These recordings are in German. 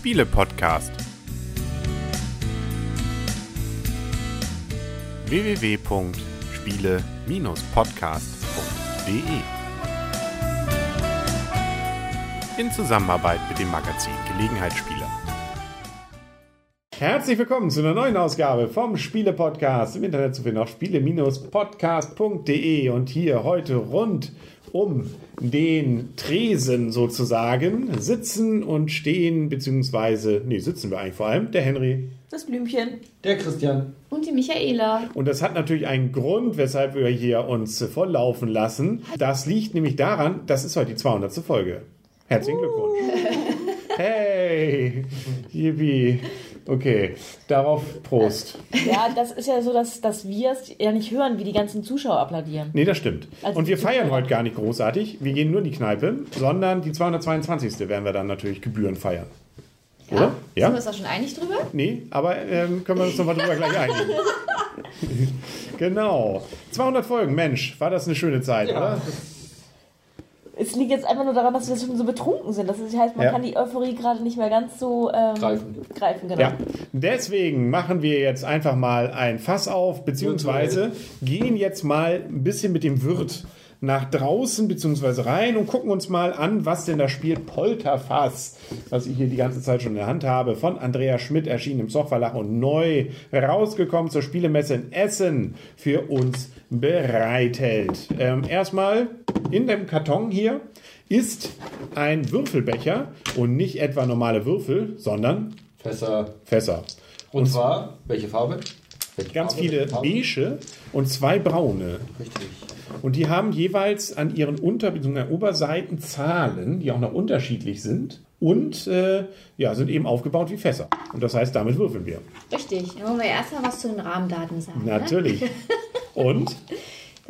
Spiele-Podcast. www.spiele-podcast.de In Zusammenarbeit mit dem Magazin Gelegenheitsspieler. Herzlich willkommen zu einer neuen Ausgabe vom Spiele-Podcast. Im Internet zu finden auf spiele-podcast.de und hier heute rund um den Tresen sozusagen sitzen und stehen, beziehungsweise, nee, sitzen wir eigentlich vor allem, der Henry. Das Blümchen. Der Christian. Und die Michaela. Und das hat natürlich einen Grund, weshalb wir hier uns volllaufen lassen. Das liegt nämlich daran, das ist heute die 200. Folge. Herzlichen Glückwunsch. Hey, yippie. Okay, darauf Prost. Ja, das ist ja so, dass, dass wir es ja nicht hören, wie die ganzen Zuschauer applaudieren. Nee, das stimmt. Also und wir feiern heute gar nicht großartig. Wir gehen nur in die Kneipe, sondern die 222. werden wir dann natürlich Gebühren feiern. Oder? Sind wir Ja? uns da schon einig drüber? Nee, aber ähm, können wir uns nochmal drüber gleich einigen. genau. 200 Folgen, Mensch, war das eine schöne Zeit, oder? Es liegt jetzt einfach nur daran, dass wir schon so betrunken sind. Das heißt, man Ja. kann die Euphorie gerade nicht mehr ganz so ähm, Greifen. greifen genau. Ja, deswegen machen wir jetzt einfach mal ein Fass auf, beziehungsweise gehen jetzt mal ein bisschen mit dem Wirt nach draußen beziehungsweise rein und gucken uns mal an, was denn das Spiel Polterfass, was ich hier die ganze Zeit schon in der Hand habe, von Andrea Schmidt erschienen im Zoch Verlag und neu rausgekommen zur Spielemesse in Essen für uns bereithält. Ähm, erstmal in dem Karton hier ist ein Würfelbecher und nicht etwa normale Würfel, sondern Fässer. Fässer. Und zwar, welche Farbe? Welche Ganz Farbe? viele Farbe? beige und zwei braune. Richtig. Und die haben jeweils an ihren Unter- bzw. Oberseiten Zahlen, die auch noch unterschiedlich sind. Und äh, ja, sind eben aufgebaut wie Fässer. Und das heißt, damit würfeln wir. Richtig. Dann wollen wir erstmal was zu den Rahmendaten sagen. Ne? Natürlich. Und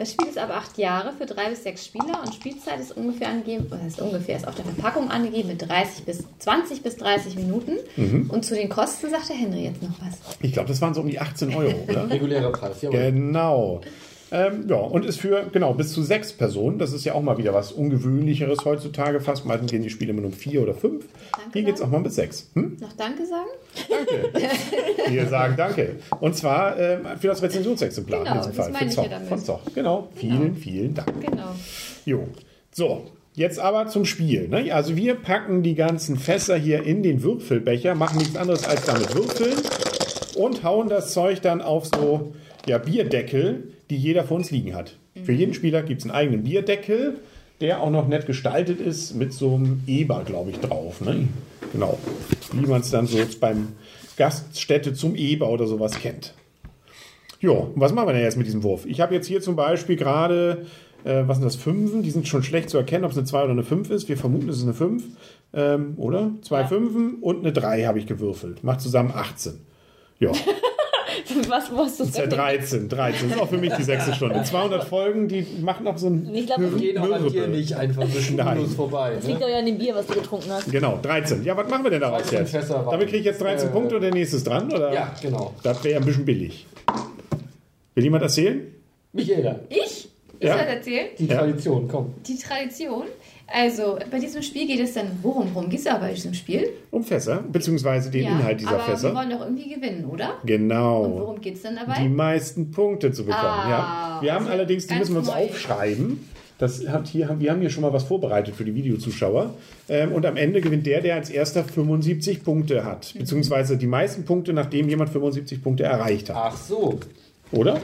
Das Spiel ist ab acht Jahre für drei bis sechs Spieler und Spielzeit ist ungefähr angegeben, oder ist ungefähr, ist auf der Verpackung angegeben mit 30 bis 20 bis 30 Minuten. Mhm. Und zu den Kosten sagt der Henry jetzt noch was. ich glaube, das waren so um die 18 Euro, oder? Regulärer Preis, jawohl. Genau. Ähm, ja, und ist für, genau, bis zu sechs Personen. Das ist ja auch mal wieder was Ungewöhnlicheres heutzutage fast. Meistens gehen die Spiele immer nur um vier oder fünf. Danke, Hier geht es auch mal bis sechs. Hm? Noch Danke sagen? Danke. Wir sagen Danke. Und zwar ähm, für das Rezensionsexemplar Genau, in diesem das Fall. meine für ich Zoch, von Zoch. Genau. Vielen, vielen Dank. Genau. Jo. So. Jetzt aber zum Spiel. Ne? Also wir packen die ganzen Fässer hier in den Würfelbecher, machen nichts anderes als damit würfeln und hauen das Zeug dann auf so ja, Bierdeckel, die jeder von uns liegen hat. Für jeden Spieler gibt es einen eigenen Bierdeckel, der auch noch nett gestaltet ist mit so einem Eber, glaube ich, drauf. Ne? Genau. Wie man es dann so beim Gaststätte zum Eber oder sowas kennt. Jo, was machen wir denn jetzt mit diesem Wurf? Ich habe jetzt hier zum Beispiel gerade, äh, was sind das, Fünfen? Die sind schon schlecht zu erkennen, ob es eine 2 oder eine 5 ist. Wir vermuten, es ist eine 5, ähm, oder? Zwei Ja. Fünfen und eine 3 habe ich gewürfelt. Macht zusammen 18. Ja, Was, was du ist ja 13. 13 ist auch für mich die sechste Stunde. 200 Folgen, die machen auch so ein Ich glaube, das Geht auch an dir nicht einfach so spurlos vorbei. liegt Ne? doch ja an dem Bier, was du getrunken hast. Genau, 13. Ja, was machen wir denn daraus 13 jetzt? Damit kriege ich jetzt 13 Äh, Punkte und der nächste ist dran, oder? Ja, genau. Das wäre ja ein bisschen billig. Will jemand erzählen? Michaela, Ich? Ich Ja. soll erzählen? die Ja. Tradition, komm. Die Tradition. Also, bei diesem Spiel geht es dann, worum, worum geht es aber bei diesem Spiel? Um Fässer, beziehungsweise den Inhalt dieser aber Fässer. wir wollen doch irgendwie gewinnen, oder? Genau. Und worum geht es dann dabei? die meisten Punkte zu bekommen. Ah, ja. Wir haben also allerdings, die müssen wir uns neu. aufschreiben. Das hat hier, haben- wir haben hier schon mal was vorbereitet für die Videozuschauer. Ähm, und am Ende gewinnt der, der als erster 75 Punkte hat. Mhm. Beziehungsweise die meisten Punkte, nachdem jemand 75 Punkte erreicht hat. Ach so, Oder?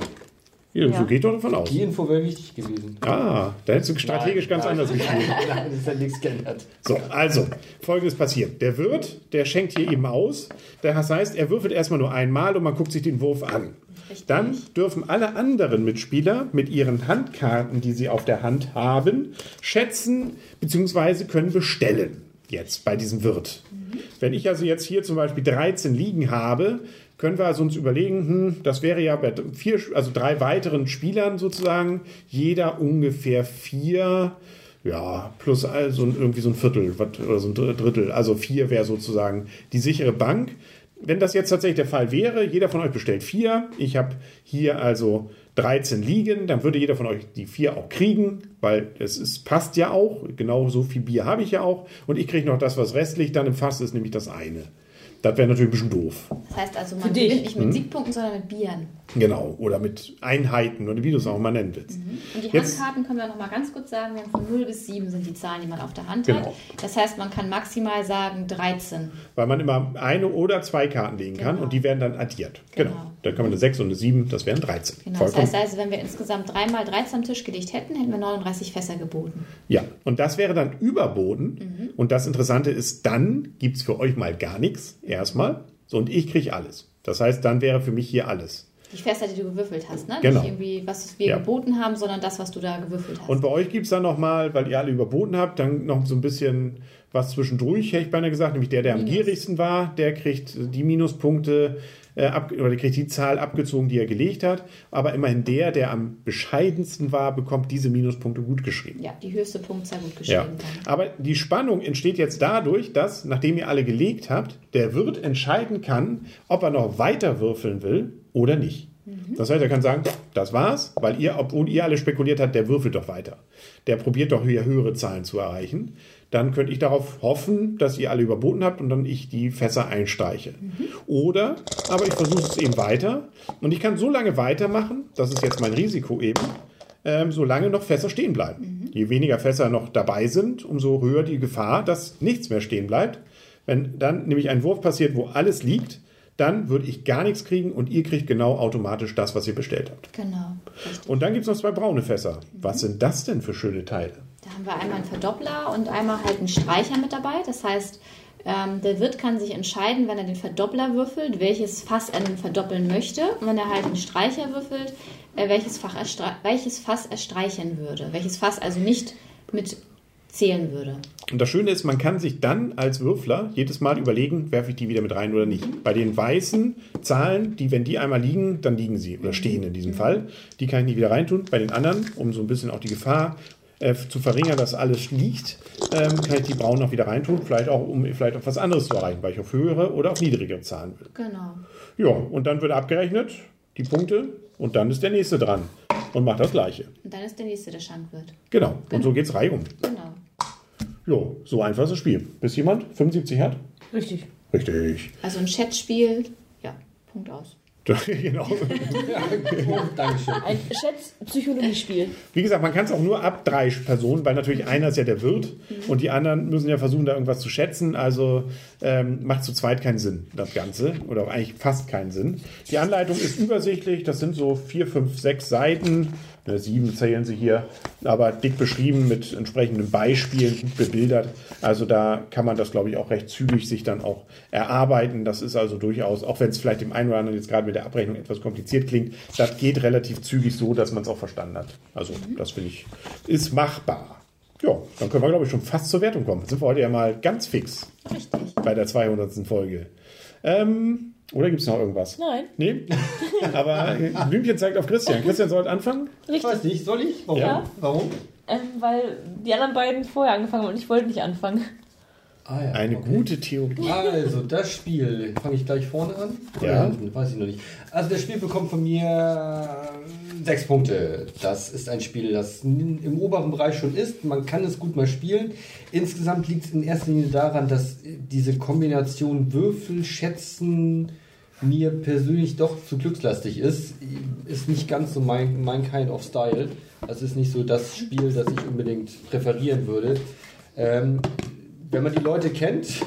Ja, Ja. So geht doch davon aus. die Info wäre wichtig gewesen. Ah, da hättest du strategisch Nein, ganz nein. anders gespielt. Nein, das hat nichts geändert. So, also, folgendes passiert. Der Wirt, der schenkt hier eben aus. Das heißt, er würfelt erstmal nur einmal und man guckt sich den Wurf an. Richtig. Dann dürfen alle anderen Mitspieler mit ihren Handkarten, die sie auf der Hand haben, schätzen bzw. können bestellen. Jetzt bei diesem Wirt. Wenn ich also jetzt hier zum Beispiel 13 liegen habe, können wir also uns überlegen, hm, das wäre ja bei vier, also drei weiteren Spielern sozusagen, jeder ungefähr vier, ja, plus also irgendwie so ein Viertel oder so ein Drittel. Also vier wäre sozusagen die sichere Bank. wenn das jetzt tatsächlich der Fall wäre, jeder von euch bestellt vier, ich habe hier also 13 liegen, dann würde jeder von euch die vier auch kriegen, weil es ist, passt ja auch, genau so viel Bier habe ich ja auch und ich kriege noch das, was restlich dann im Fass ist, nämlich das eine. Das wäre natürlich ein bisschen doof. Das heißt also, man gewinnt nicht mit Siegpunkten, sondern mit Bieren. Genau. Oder mit Einheiten oder wie du es auch mal nennen willst. Und die Jetzt- Handkarten können wir noch mal ganz kurz sagen, wir haben von 0 bis 7 sind die Zahlen, die man auf der Hand Genau. hat. Das heißt, man kann maximal sagen 13. Weil man immer eine oder zwei Karten legen kann Genau. und die werden dann addiert. Genau. Genau. Dann kann man eine 6 und eine 7, das wären 13. Genau. Das Vollkommen. heißt also, wenn wir insgesamt dreimal 13 am Tisch gelegt hätten, hätten wir 39 Fässer geboten. Ja, und das wäre dann überboten. Mhm. Und das Interessante ist, dann gibt es für euch mal gar nichts, erstmal. So, und ich kriege alles. Das heißt, dann wäre für mich hier alles. Die Fässer, die du gewürfelt hast, ne? Genau. Nicht irgendwie, was wir Ja. geboten haben, sondern das, was du da gewürfelt hast. Und bei euch gibt es dann nochmal, weil ihr alle überboten habt, dann noch so ein bisschen was zwischendurch, hätte ich beinahe gesagt, nämlich der, der am Minus. gierigsten war, der kriegt die Minuspunkte äh, ab, oder der kriegt die Zahl abgezogen, die er gelegt hat. Aber immerhin der, der am bescheidensten war, bekommt diese Minuspunkte gut geschrieben. ja, die höchste Punktzahl gut Ja, geschrieben. dann. aber die Spannung entsteht jetzt dadurch, dass, nachdem ihr alle gelegt habt, der Wirt entscheiden kann, ob er noch weiter würfeln will oder nicht. Das heißt, er kann sagen, das war's, weil ihr, obwohl ihr alle spekuliert habt, der würfelt doch weiter. Der probiert doch hier höhere Zahlen zu erreichen. Dann könnte ich darauf hoffen, dass ihr alle überboten habt und dann ich die Fässer einstreiche. Oder, aber ich versuche es eben weiter und ich kann so lange weitermachen, das ist jetzt mein Risiko eben, ähm, solange noch Fässer stehen bleiben. Je weniger Fässer noch dabei sind, umso höher die Gefahr, dass nichts mehr stehen bleibt. Wenn dann nämlich ein Wurf passiert, wo alles liegt, dann würde ich gar nichts kriegen und ihr kriegt genau automatisch das, was ihr bestellt habt. Genau. Richtig. Und dann gibt es noch zwei braune Fässer. Was sind das denn für schöne Teile? Da haben wir einmal einen Verdoppler und einmal halt einen Streicher mit dabei. Das heißt, ähm, der Wirt kann sich entscheiden, wenn er den Verdoppler würfelt, welches Fass er nun verdoppeln möchte. Und wenn er halt einen Streicher würfelt, äh, welches, welches Fass er streichen würde. Welches Fass also nicht mit zählen würde. Und das Schöne ist, man kann sich dann als Würfler jedes Mal überlegen, werfe ich die wieder mit rein oder nicht. Bei den weißen Zahlen, die, wenn die einmal liegen, dann liegen sie oder stehen in diesem Fall. Die kann ich nie wieder reintun. Bei den anderen, um so ein bisschen auch die Gefahr äh, zu verringern, dass alles liegt, ähm, kann ich die braunen noch wieder reintun. Vielleicht auch, um vielleicht auch was anderes zu erreichen, weil ich auf höhere oder auf niedrigere Zahlen will. Genau. Ja, und dann wird abgerechnet, die Punkte, und dann ist der nächste dran und macht das Gleiche. Und dann ist der nächste der Schankwirt. Genau. Und so geht's reihum. Genau. Jo, so einfach ist das Spiel. Bis jemand 75 hat? Richtig. Richtig. Also ein Chatspiel, ja, Punkt aus. genau. Oh, Dankeschön. Ein Schätz-Psychologie-Spiel. Wie gesagt, man kann es auch nur ab drei Personen, weil natürlich einer ist ja der Wirt und die anderen müssen ja versuchen, da irgendwas zu schätzen. Also ähm, macht zu zweit keinen Sinn, das Ganze. Oder auch eigentlich fast keinen Sinn. Die Anleitung ist übersichtlich. Das sind so vier, fünf, sechs Seiten. Ne, sieben zählen sie hier. Aber dick beschrieben mit entsprechenden Beispielen, gut bebildert. Also da kann man das, glaube ich, auch recht zügig sich dann auch erarbeiten. Das ist also durchaus, auch wenn es vielleicht dem einen oder anderen jetzt gerade mit der Abrechnung etwas kompliziert klingt, das geht relativ zügig so, dass man es auch verstanden hat. Also das finde ich, ist machbar. Ja, dann können wir, glaube ich, schon fast zur Wertung kommen. Jetzt sind wir heute ja mal ganz fix Richtig. bei der 200. Folge. Ähm, oder gibt es noch irgendwas? Nein. Nee? Aber äh, Blümchen zeigt auf Christian. Christian sollte anfangen. Ich Richtig. weiß nicht, soll ich? Warum? Ja. Warum? Ähm, weil die anderen beiden vorher angefangen haben und ich wollte nicht anfangen. Ah, ja, Eine okay. gute Theorie. Also, das Spiel, fange ich gleich vorne an? Oder Ja. hinten? Weiß ich noch nicht. Also, das Spiel bekommt von mir äh, sechs Punkte. Das ist ein Spiel, das im oberen Bereich schon ist. Man kann es gut mal spielen. Insgesamt liegt es in erster Linie daran, dass diese Kombination Würfel, Schätzen mir persönlich doch zu glückslastig ist. Ist nicht ganz so mein, mein kind of style. Also ist nicht so das Spiel, das ich unbedingt präferieren würde. Ähm, wenn man die Leute kennt,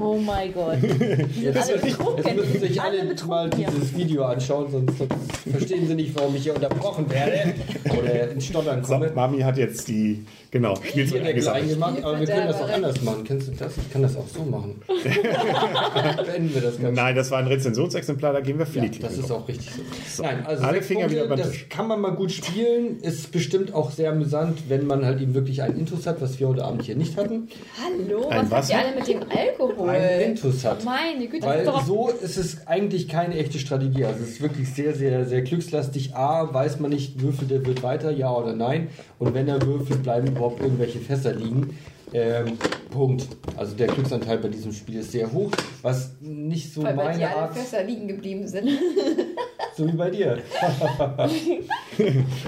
Oh mein Gott. Jetzt, Alle jetzt betrunken. müssen sich alle Alle mal dieses Video anschauen, sonst, sonst verstehen sie nicht, warum ich hier unterbrochen werde oder ins Stottern So, komme. Mami hat jetzt die, genau, Spielzeug eingesammelt. eingemacht, aber wir können das auch anders machen. Kennst du das? Ich kann das auch so machen. Beenden wir das Ganze. Nein, das war ein Rezensionsexemplar, da gehen wir Ja, flieglich. das ist auch richtig so. Nein, also alle Finger Punkte, wieder beim das Tisch. kann man mal gut spielen. Ist bestimmt auch sehr amüsant, wenn man halt eben wirklich einen Intus hat, was wir heute Abend hier nicht hatten. Hallo, Ein was habt Wasser? ihr alle mit dem Alkohol? Einen Intus hat. Meine Güte, das Weil ist doch so ist es eigentlich keine echte Strategie. Also es ist wirklich sehr, sehr, sehr glückslastig. A, weiß man nicht, würfelt der wird weiter, ja oder nein. Und wenn er würfelt, bleiben überhaupt irgendwelche Fässer liegen. Ähm, Punkt. Also der Glücksanteil bei diesem Spiel ist sehr hoch, was nicht so weil bei meine alle Art, Fässer liegen geblieben sind. so wie bei dir.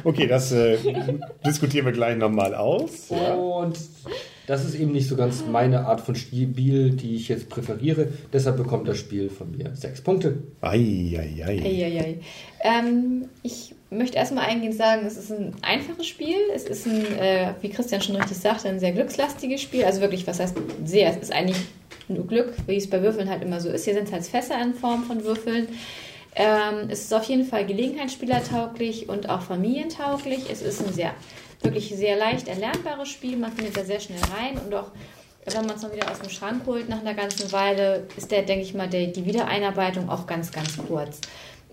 Okay, das äh, diskutieren wir gleich nochmal aus. Ja. Das ist eben nicht so ganz meine Art von Spiel, die ich jetzt präferiere. Deshalb bekommt das Spiel von mir sechs Punkte. Eieiei. Eieiei. Ähm, ich möchte erstmal eingehend sagen, es ist ein einfaches Spiel. Es ist ein, äh, wie Christian schon richtig sagte, ein sehr glückslastiges Spiel. Also wirklich, was heißt sehr? Es ist eigentlich nur Glück, wie es bei Würfeln halt immer so ist. Hier sind es halt Fässer in Form von Würfeln. Ähm, es ist auf jeden Fall gelegenheitsspielertauglich und auch familientauglich. Es ist ein sehr, wirklich sehr leicht erlernbares Spiel. Man findet da sehr schnell rein und auch wenn man es dann wieder aus dem Schrank holt nach einer ganzen Weile, ist der, denke ich mal, der, die Wiedereinarbeitung auch ganz, ganz kurz.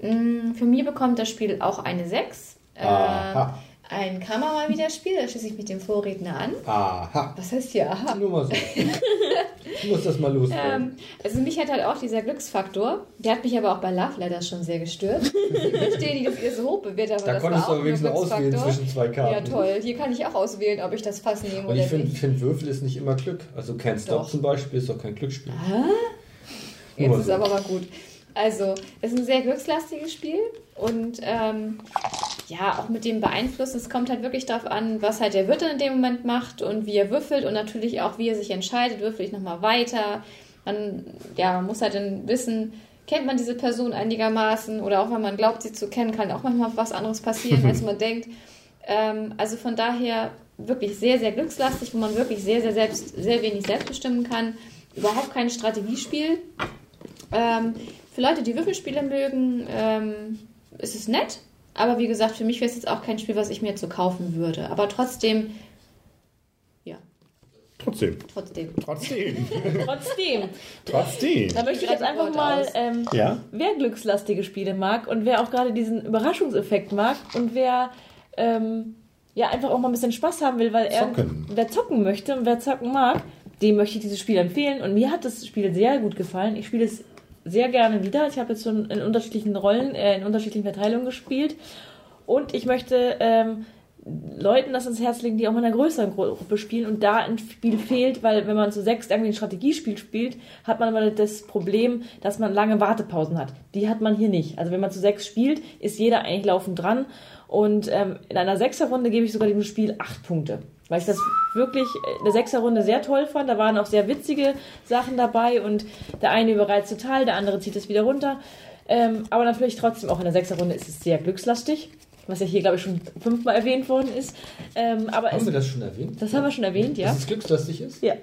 Mm, Für mich bekommt das Spiel auch eine 6. Ähm, Aha. Ein mal wieder spielen, da schließe ich mich dem Vorredner an. Aha. Was heißt hier? Aha. Nur mal so. Ich muss das mal loswerden. Ähm, also mich hat halt auch dieser Glücksfaktor, der hat mich aber auch bei Love Letters schon sehr gestört. Ich verstehe nicht, dass ihr so hoch bewertet, aber da das konntest du auch aber wenigstens auswählen zwischen zwei Karten. Ja toll, hier kann ich auch auswählen, ob ich das Fass nehme Und ich finde, find, Würfel ist nicht immer Glück. Also Can't Stop Doch. zum Beispiel ist doch kein Glücksspiel. Jetzt Nur ist so. aber mal gut. Also, es ist ein sehr glückslastiges Spiel und ähm, ja, auch mit dem Beeinflussen. Es kommt halt wirklich darauf an, was halt der Wirt in dem Moment macht und wie er würfelt und natürlich auch, wie er sich entscheidet. Würfel ich nochmal weiter? Man, ja, man muss halt dann wissen, kennt man diese Person einigermaßen oder auch wenn man glaubt, sie zu kennen, kann auch manchmal was anderes passieren, als man denkt. Ähm, also von daher wirklich sehr, sehr glückslastig, wo man wirklich sehr, sehr selbst, sehr wenig selbst bestimmen kann. Überhaupt kein Strategiespiel. Ähm, für Leute, die Würfelspiele mögen, ähm, ist es nett. Aber wie gesagt, für mich wäre es jetzt auch kein Spiel, was ich mir jetzt so kaufen würde. Aber trotzdem, ja, Trotzdem. trotzdem. Trotzdem. Trotzdem. Trotzdem. Da möchte ich jetzt einfach Wort mal, ähm, Ja. wer glückslastige Spiele mag und wer auch gerade diesen Überraschungseffekt mag und wer ähm, ja einfach auch mal ein bisschen Spaß haben will, weil er Zocken. wer zocken möchte und wer zocken mag, dem möchte ich dieses Spiel empfehlen. Und mir hat das Spiel sehr gut gefallen. Ich spiele es sehr gerne wieder. Ich habe jetzt schon in unterschiedlichen Rollen, äh, in unterschiedlichen Verteilungen gespielt. Und ich möchte ähm, Leuten das ins Herz legen, die auch in einer größeren Gruppe spielen und da ein Spiel fehlt, weil wenn man zu sechs irgendwie ein Strategiespiel spielt, hat man aber das Problem, dass man lange Wartepausen hat. Die hat man hier nicht. Also wenn man zu sechs spielt, ist jeder eigentlich laufend dran und ähm, in einer Sechserrunde gebe ich sogar dem Spiel acht Punkte. Weil ich das wirklich in der Sechserrunde sehr toll fand. Da waren auch sehr witzige Sachen dabei und der eine überreizt total, der andere zieht es wieder runter. Ähm, aber natürlich trotzdem auch in der Sechserrunde ist es sehr glückslastig, was ja hier, glaube ich, schon fünfmal erwähnt worden ist. Ähm, aber Haben es, wir das schon erwähnt? das haben wir schon erwähnt, ja. Dass es glückslastig ist? Ja,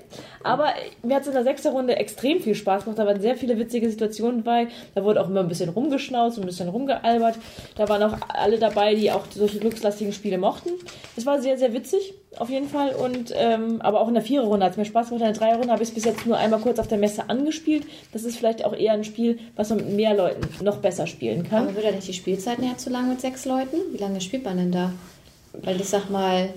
aber mir hat es in der sechster Runde extrem viel Spaß gemacht. Da waren sehr viele witzige Situationen bei. Da wurde auch immer ein bisschen rumgeschnauzt und ein bisschen rumgealbert. Da waren auch alle dabei, die auch solche glückslastigen Spiele mochten. Es war sehr, sehr witzig, auf jeden Fall. Und ähm, aber auch in der Viererrunde hat es mir Spaß gemacht. In der Dreierrunde habe ich es bis jetzt nur einmal kurz auf der Messe angespielt. Das ist vielleicht auch eher ein Spiel, was man mit mehr Leuten noch besser spielen kann. Aber wird ja nicht die Spielzeit näher zu lang mit sechs Leuten? Wie lange spielt man denn da? Weil ich sag mal,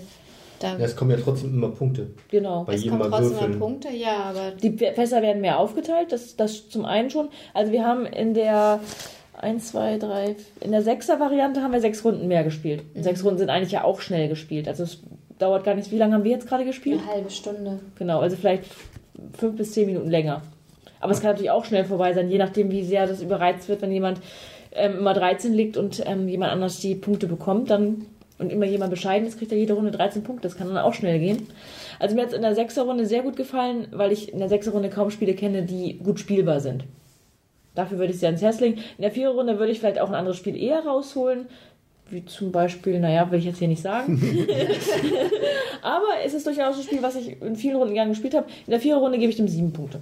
da Ja, es kommen ja trotzdem immer Punkte. Genau. Bei es jedem kommen trotzdem mal würfeln. Punkte, ja, aber Die Fässer werden mehr aufgeteilt, das, das zum einen schon. Also wir haben in der 1, 2, 3, in der 6er Variante haben wir sechs Runden mehr gespielt. Und sechs Runden sind eigentlich ja auch schnell gespielt. Also es dauert gar nicht, wie lange haben wir jetzt gerade gespielt? eine halbe Stunde. Genau, also vielleicht fünf bis zehn Minuten länger. Aber es kann natürlich auch schnell vorbei sein, je nachdem, wie sehr das überreizt wird, wenn jemand ähm, immer 13 liegt und ähm, jemand anders die Punkte bekommt, dann und immer jemand bescheiden ist, kriegt er jede Runde 13 Punkte. Das kann dann auch schnell gehen. Also mir hat es in der 6er Runde sehr gut gefallen, weil ich in der 6er Runde kaum Spiele kenne, die gut spielbar sind. Dafür würde ich sie ans Herz legen. In der 4er Runde würde ich vielleicht auch ein anderes Spiel eher rausholen. Wie zum Beispiel, naja, will ich jetzt hier nicht sagen. Aber es ist durchaus ein Spiel, was ich in vielen Runden gerne gespielt habe. In der 4er Runde gebe ich dem 7 Punkte.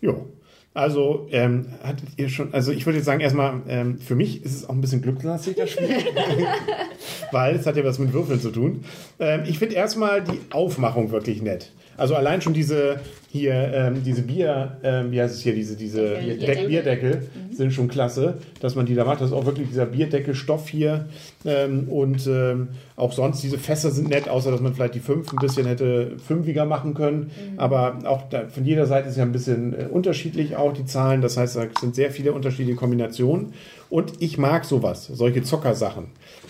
Jo. Also, ähm, hattet ihr schon, also ich würde jetzt sagen, erstmal, ähm, für mich ist es auch ein bisschen glückslastig, das Spiel. Weil es hat ja was mit Würfeln zu tun. Ähm, ich finde erstmal die Aufmachung wirklich nett. Also allein schon diese hier ähm, diese Bier, ähm, wie heißt es hier, diese, diese Deckel. Deck, Bierdeckel sind schon klasse, dass man die da macht. Das ist auch wirklich dieser Bierdeckelstoff hier. Ähm, und ähm, auch sonst, diese Fässer sind nett, außer dass man vielleicht die fünf ein bisschen hätte fünfiger machen können. Aber auch da, von jeder Seite ist ja ein bisschen äh, unterschiedlich auch die Zahlen. Das heißt, da sind sehr viele unterschiedliche Kombinationen. Und ich mag sowas, solche Zockersachen,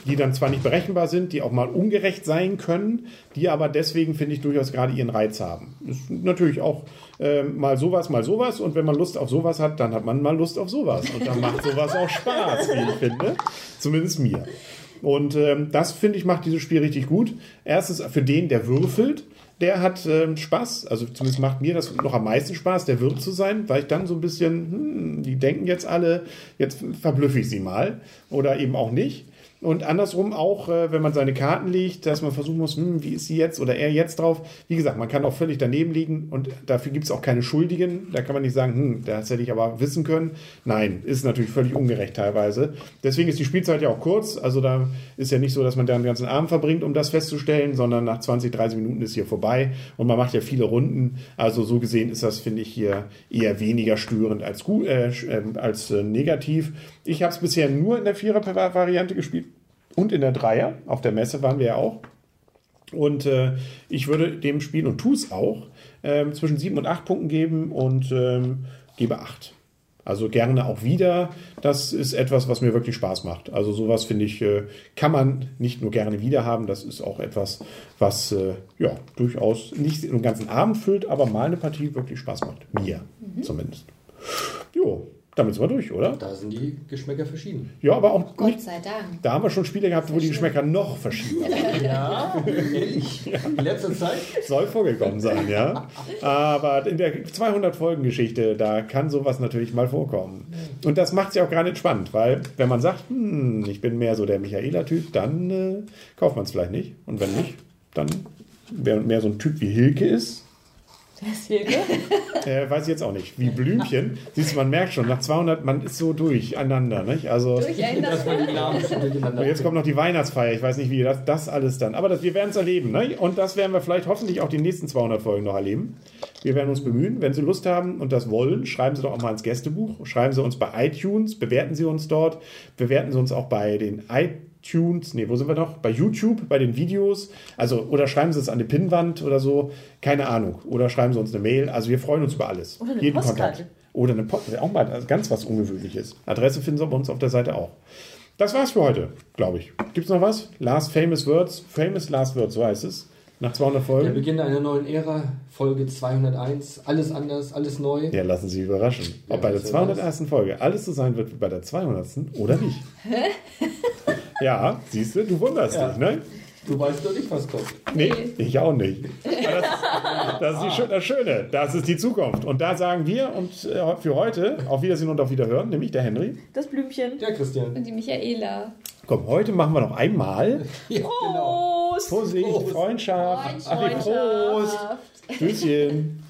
die dann zwar nicht berechenbar sind, die auch mal ungerecht sein können, die aber deswegen, finde ich, durchaus gerade ihren Reiz haben. Ist natürlich auch ähm, mal sowas, mal sowas. Und wenn man Lust auf sowas hat, dann hat man mal Lust auf sowas. Und dann macht sowas auch Spaß, wie ich finde. Zumindest mir. Und ähm, das, finde ich, macht dieses Spiel richtig gut. Erstens für den, der würfelt, der hat ähm, Spaß. Also zumindest macht mir das noch am meisten Spaß, der Wirt zu sein, weil ich dann so ein bisschen, hm, die denken jetzt alle, jetzt verblüffe ich sie mal. Oder eben auch nicht. Und andersrum auch, äh, wenn man seine Karten legt, dass man versuchen muss, hm, wie ist sie jetzt oder er jetzt drauf. Wie gesagt, man kann auch völlig daneben liegen und dafür gibt es auch keine Schuldigen. Da kann man nicht sagen, hm, das hätte ich aber wissen können. Nein, ist natürlich völlig ungerecht teilweise. Deswegen ist die Spielzeit ja auch kurz. Also da ist ja nicht so, dass man da den ganzen Abend verbringt, um das festzustellen, sondern nach 20, 30 Minuten ist hier vorbei und man macht ja viele Runden. Also so gesehen ist das, finde ich, hier eher weniger störend als, gut, äh, als äh, negativ. Ich habe es bisher nur in der Vierer-Variante gespielt und in der Dreier. Auf der Messe waren wir ja auch. Und äh, ich würde dem Spiel und tue es auch ähm, zwischen sieben und acht Punkten geben und ähm, gebe acht. Also gerne auch wieder. Das ist etwas, was mir wirklich Spaß macht. Also sowas finde ich, äh, kann man nicht nur gerne wieder haben. Das ist auch etwas, was äh, ja durchaus nicht den ganzen Abend füllt, aber mal eine Partie wirklich Spaß macht. Mir zumindest. Jo, damit sind wir durch, oder? Da sind die Geschmäcker verschieden. Ja, aber auch Gott nicht, sei Dank. da haben wir schon Spiele gehabt, wo die Geschmäcker noch verschieden waren. Ja, ehrlich. In letzter Zeit. Soll vorgekommen sein, ja. Aber in der 200-Folgen-Geschichte, da kann sowas natürlich mal vorkommen. Und das macht es ja auch gerade spannend, weil wenn man sagt, hm, ich bin mehr so der Michaela-Typ, dann äh, kauft man es vielleicht nicht. Und wenn nicht, dann wer mehr so ein Typ wie Hilke ist, Deswegen. äh, weiß ich jetzt auch nicht. Wie Blümchen. Siehst du, man merkt schon, nach 200, man ist so durcheinander, nicht? Also, miteinander und jetzt kommt noch die Weihnachtsfeier. Ich weiß nicht, wie das, das alles dann. Aber das, wir werden es erleben. Ne? Und das werden wir vielleicht hoffentlich auch die nächsten 200 Folgen noch erleben. Wir werden uns bemühen. Wenn Sie Lust haben und das wollen, schreiben Sie doch auch mal ins Gästebuch. Schreiben Sie uns bei iTunes. Bewerten Sie uns dort. Bewerten Sie uns auch bei den iTunes. Nee, wo sind wir noch? Bei YouTube, bei den Videos. Also, oder schreiben Sie es an die Pinnwand oder so. Keine Ahnung. Oder schreiben Sie uns eine Mail. Also, wir freuen uns über alles. Oder eine Postkarte. Oder eine Postkarte. Auch mal ganz was Ungewöhnliches. Adresse finden Sie bei uns auf der Seite auch. Das war's für heute, glaube ich. Gibt's noch was? Last Famous Words. Famous Last Words, so heißt es. Nach 200 Der Folgen. Beginn einer neuen Ära, Folge 201. Alles anders, alles neu. Ja, lassen Sie sich überraschen, ob Ja, bei der wer 201. Folge alles so sein wird wie bei der 200. oder nicht. ja, siehst du, du wunderst Ja. dich, ne? Du weißt doch nicht, was kommt. Nee, ich auch nicht. Aber das, das ist das Schöne, das ist die Zukunft. Und da sagen wir und äh, für heute auf Wiedersehen und auf Wiederhören, nämlich der Henry. Das Blümchen. Ja, Christian. Und die Michaela. Komm, heute machen wir noch einmal Ja, genau. Prost! Vorsicht, Prost. Freundschaft. Ach, Freundschaft. Prost. Tschüsschen.